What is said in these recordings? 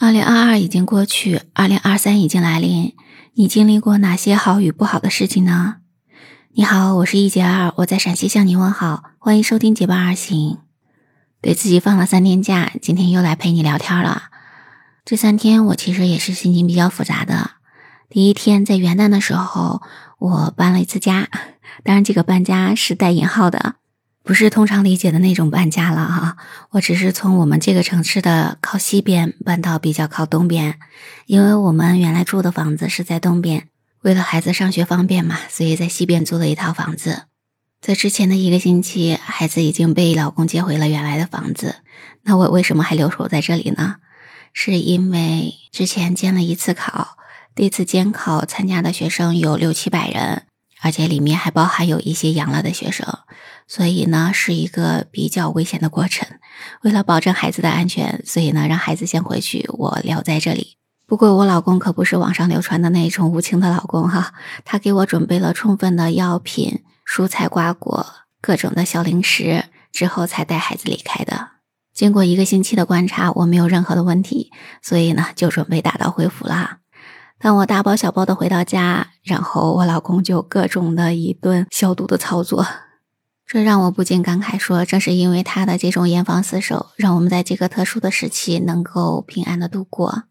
二零二二已经过去，二零二三已经来临。你经历过哪些好与不好的事情呢？你好，我是一杰二，我在陕西向你问好，欢迎收听结伴而行。给自己放了三天假，今天又来陪你聊天了。这三天我其实也是心情比较复杂的。第一天在元旦的时候，我搬了一次家，当然这个搬家是带引号的。不是通常理解的那种搬家了哈，我只是从我们这个城市的靠西边搬到比较靠东边，因为我们原来住的房子是在东边，为了孩子上学方便嘛，所以在西边租了一套房子。在之前的一个星期，孩子已经被老公接回了原来的房子，那我为什么还留守在这里呢？是因为之前监了一次考，这次监考参加的学生有六七百人，而且里面还包含有一些阳了的学生。所以呢，是一个比较危险的过程。为了保证孩子的安全，所以呢，让孩子先回去，我留在这里。不过，我老公可不是网上流传的那一种无情的老公哈，他给我准备了充分的药品、蔬菜、瓜果、各种的小零食，之后才带孩子离开的。经过一个星期的观察，我没有任何的问题，所以呢，就准备打道回府了。当我大包小包的回到家，然后我老公就各种的一顿消毒的操作。这让我不禁感慨说：“正是因为他的这种严防死守，让我们在这个特殊的时期能够平安的度过。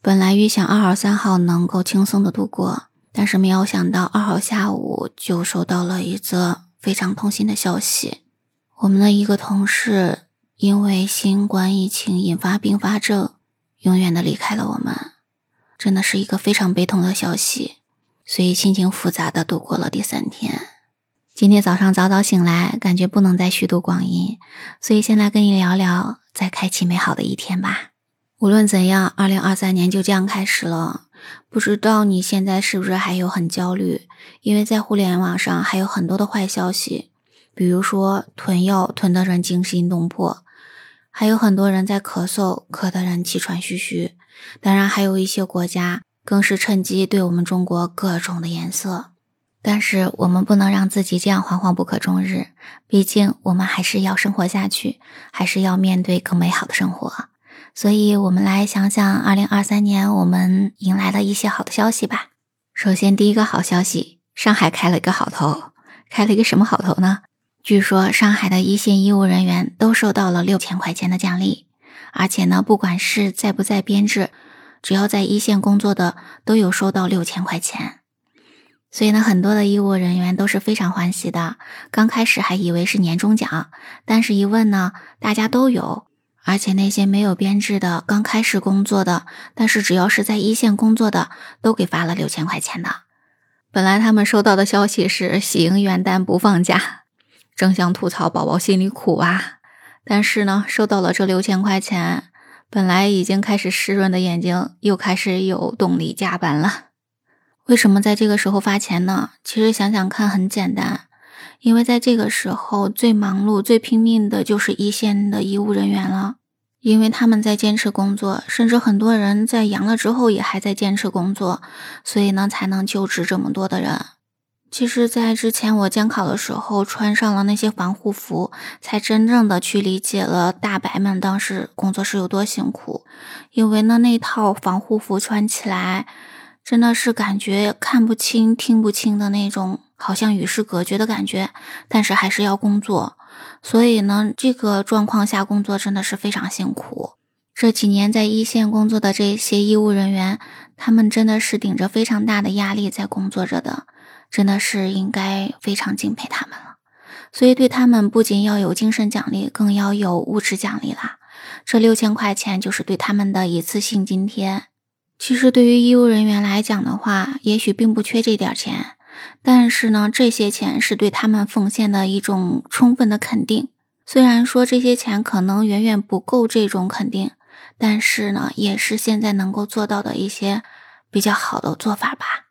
本来预想二号、三号能够轻松的度过，但是没有想到二号下午就收到了一则非常痛心的消息：我们的一个同事因为新冠疫情引发并发症，永远的离开了我们。真的是一个非常悲痛的消息，所以心情复杂的度过了第三天。”今天早上早早醒来，感觉不能再虚度光阴，所以先来跟你聊聊，再开启美好的一天吧。无论怎样，二零二三年就这样开始了。不知道你现在是不是还有很焦虑？因为在互联网上还有很多的坏消息，比如说囤药囤的人惊心动魄，还有很多人在咳嗽，咳的人气喘吁吁。当然，还有一些国家更是趁机对我们中国各种的颜色。但是我们不能让自己这样惶惶不可终日，毕竟我们还是要生活下去，还是要面对更美好的生活。所以，我们来想想，二零二三年我们迎来了一些好的消息吧。首先，第一个好消息，上海开了一个好头，开了一个什么好头呢？据说上海的一线医务人员都收到了六千块钱的奖励，而且呢，不管是在不在编制，只要在一线工作的，都有收到六千块钱。所以呢，很多的医务人员都是非常欢喜的。刚开始还以为是年终奖，但是一问呢，大家都有。而且那些没有编制的、刚开始工作的，但是只要是在一线工作的，都给发了六千块钱的。本来他们收到的消息是喜迎元旦不放假，正想吐槽宝宝心里苦啊。但是呢，收到了这六千块钱，本来已经开始湿润的眼睛又开始有动力加班了。为什么在这个时候发钱呢？其实想想看，很简单，因为在这个时候最忙碌、最拼命的就是一线的医务人员了，因为他们在坚持工作，甚至很多人在阳了之后也还在坚持工作，所以呢才能救治这么多的人。其实，在之前我监考的时候，穿上了那些防护服，才真正的去理解了大白们当时工作是有多辛苦，因为呢那套防护服穿起来。真的是感觉看不清、听不清的那种，好像与世隔绝的感觉。但是还是要工作，所以呢，这个状况下工作真的是非常辛苦。这几年在一线工作的这些医务人员，他们真的是顶着非常大的压力在工作着的，真的是应该非常敬佩他们了。所以对他们不仅要有精神奖励，更要有物质奖励啦。这六千块钱就是对他们的一次性津贴。其实对于医务人员来讲的话，也许并不缺这点钱，但是呢，这些钱是对他们奉献的一种充分的肯定。虽然说这些钱可能远远不够这种肯定，但是呢，也是现在能够做到的一些比较好的做法吧。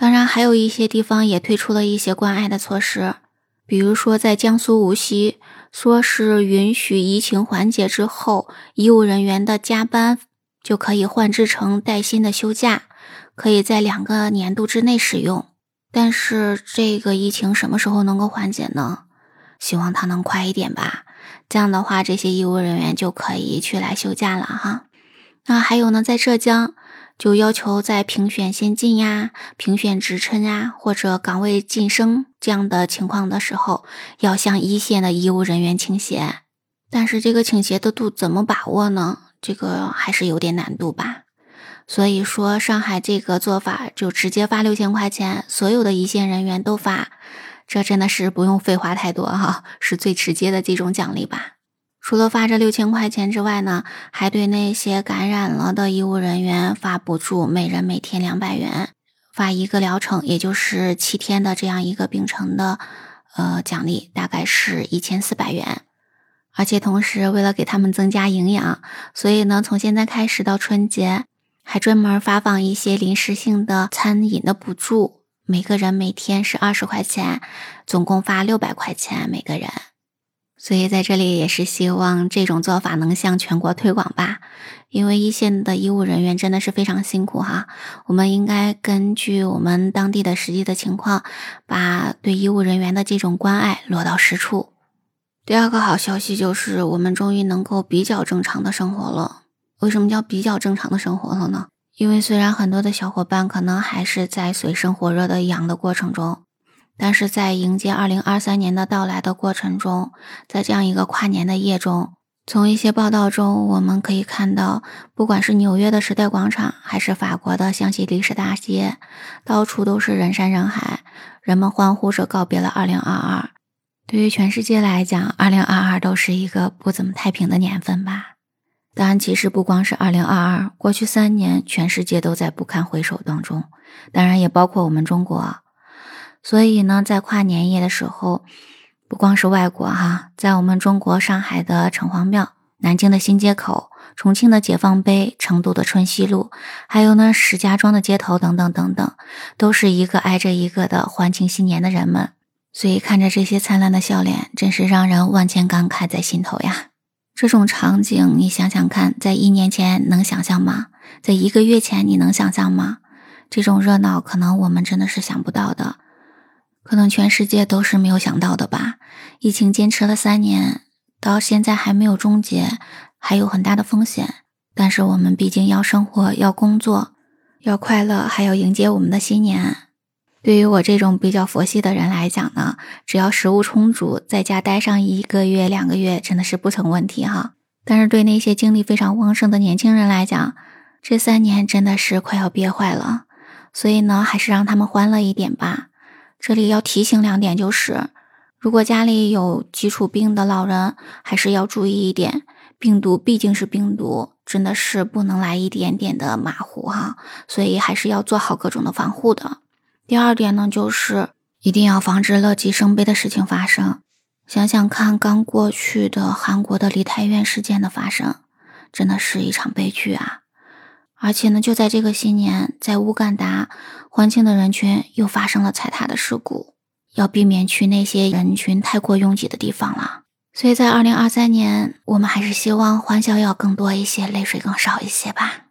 当然，还有一些地方也推出了一些关爱的措施，比如说在江苏无锡，说是允许疫情缓解之后，医务人员的加班。就可以换制成带薪的休假，可以在两个年度之内使用。但是这个疫情什么时候能够缓解呢？希望它能快一点吧。这样的话，这些医务人员就可以去来休假了哈。那还有呢，在浙江就要求在评选先进呀、评选职称呀或者岗位晋升这样的情况的时候，要向一线的医务人员倾斜。但是这个倾斜的度怎么把握呢？这个还是有点难度吧。所以说，上海这个做法就直接发六千块钱，所有的一线人员都发，这真的是不用废话太多哈，是最直接的这种奖励吧。除了发这六千块钱之外呢，还对那些感染了的医务人员发补助，每人每天两百元，发一个疗程，也就是七天的这样一个病程的，呃，奖励大概是一千四百元。而且同时为了给他们增加营养，所以呢，从现在开始到春节。还专门发放一些临时性的餐饮的补助，每个人每天是二十块钱，总共发六百块钱每个人。所以在这里也是希望这种做法能向全国推广吧，因为一线的医务人员真的是非常辛苦哈。我们应该根据我们当地的实际的情况，把对医务人员的这种关爱落到实处。第二个好消息就是我们终于能够比较正常的生活了。为什么叫比较正常的生活了呢？因为虽然很多的小伙伴可能还是在水深火热的养的过程中，但是在迎接二零二三年的到来的过程中，在这样一个跨年的夜中，从一些报道中我们可以看到，不管是纽约的时代广场，还是法国的香榭丽舍大街，到处都是人山人海，人们欢呼着告别了二零二二。对于全世界来讲，二零二二都是一个不怎么太平的年份吧。当然，其实不光是二零二二，过去三年全世界都在不堪回首当中，当然也包括我们中国。所以呢，在跨年夜的时候，不光是外国哈，在我们中国上海的城隍庙、南京的新街口、重庆的解放碑、成都的春熙路，还有呢石家庄的街头等等等等，都是一个挨着一个的欢庆新年的人们。所以看着这些灿烂的笑脸，真是让人万千感慨在心头呀。这种场景，你想想看，在一年前能想象吗？在一个月前你能想象吗？这种热闹，可能我们真的是想不到的，可能全世界都是没有想到的吧。疫情坚持了三年，到现在还没有终结，还有很大的风险。但是我们毕竟要生活，要工作，要快乐，还要迎接我们的新年。对于我这种比较佛系的人来讲呢，只要食物充足，在家待上一个月、两个月，真的是不成问题哈。但是对那些精力非常旺盛的年轻人来讲，这三年真的是快要憋坏了。所以呢，还是让他们欢乐一点吧。这里要提醒两点，就是如果家里有基础病的老人，还是要注意一点，病毒毕竟是病毒，真的是不能来一点点的马虎哈。所以还是要做好各种的防护的。第二点呢，就是一定要防止乐极生悲的事情发生。想想看，刚过去的韩国的梨泰院事件的发生，真的是一场悲剧啊！而且呢，就在这个新年，在乌干达欢庆的人群又发生了踩踏的事故，要避免去那些人群太过拥挤的地方了。所以在二零二三年，我们还是希望欢笑要更多一些，泪水更少一些吧。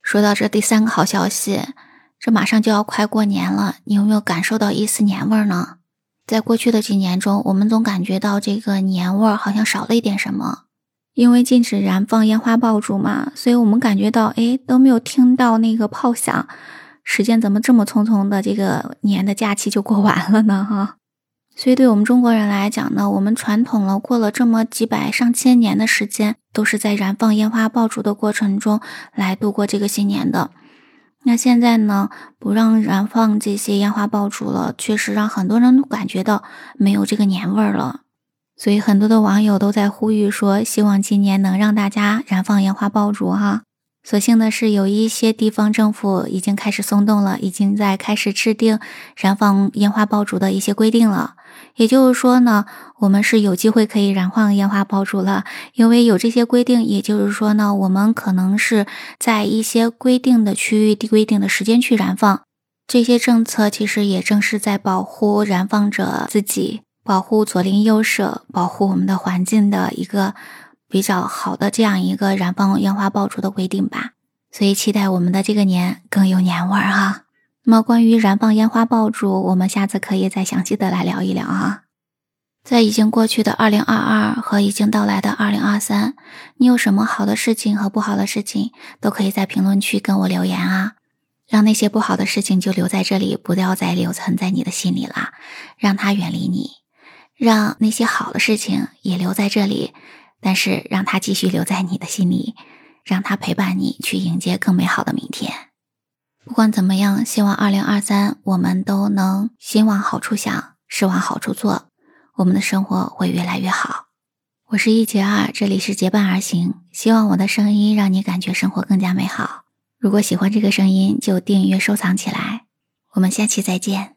说到这第三个好消息。这马上就要快过年了，你有没有感受到一丝年味呢？在过去的几年中，我们总感觉到这个年味儿好像少了一点什么，因为禁止燃放烟花爆竹嘛，所以我们感觉到，哎，都没有听到那个炮响，时间怎么这么匆匆的，这个年的假期就过完了呢？哈，所以对我们中国人来讲呢，我们传统了过了这么几百上千年的时间，都是在燃放烟花爆竹的过程中来度过这个新年的。那现在呢，不让燃放这些烟花爆竹了，确实让很多人都感觉到没有这个年味儿了。所以很多的网友都在呼吁说，希望今年能让大家燃放烟花爆竹哈。所幸的是，有一些地方政府已经开始松动了，已经在开始制定燃放烟花爆竹的一些规定了。也就是说呢，我们是有机会可以燃放烟花爆竹了，因为有这些规定。也就是说呢，我们可能是在一些规定的区域、规定的时间去燃放。这些政策其实也正是在保护燃放者自己，保护左邻右舍，保护我们的环境的一个。比较好的这样一个燃放烟花爆竹的规定吧，所以期待我们的这个年更有年味儿哈。那么关于燃放烟花爆竹，我们下次可以再详细的来聊一聊啊。在已经过去的二零二二和已经到来的二零二三，你有什么好的事情和不好的事情，都可以在评论区跟我留言啊。让那些不好的事情就留在这里，不要再留存在你的心里啦，让它远离你；让那些好的事情也留在这里，但是让它继续留在你的心里，让它陪伴你去迎接更美好的明天。不管怎么样，希望二零二三我们都能心往好处想，事往好处做。我们的生活会越来越好。我是一杰二，这里是结伴而行。希望我的声音让你感觉生活更加美好。如果喜欢这个声音，就订阅收藏起来。我们下期再见。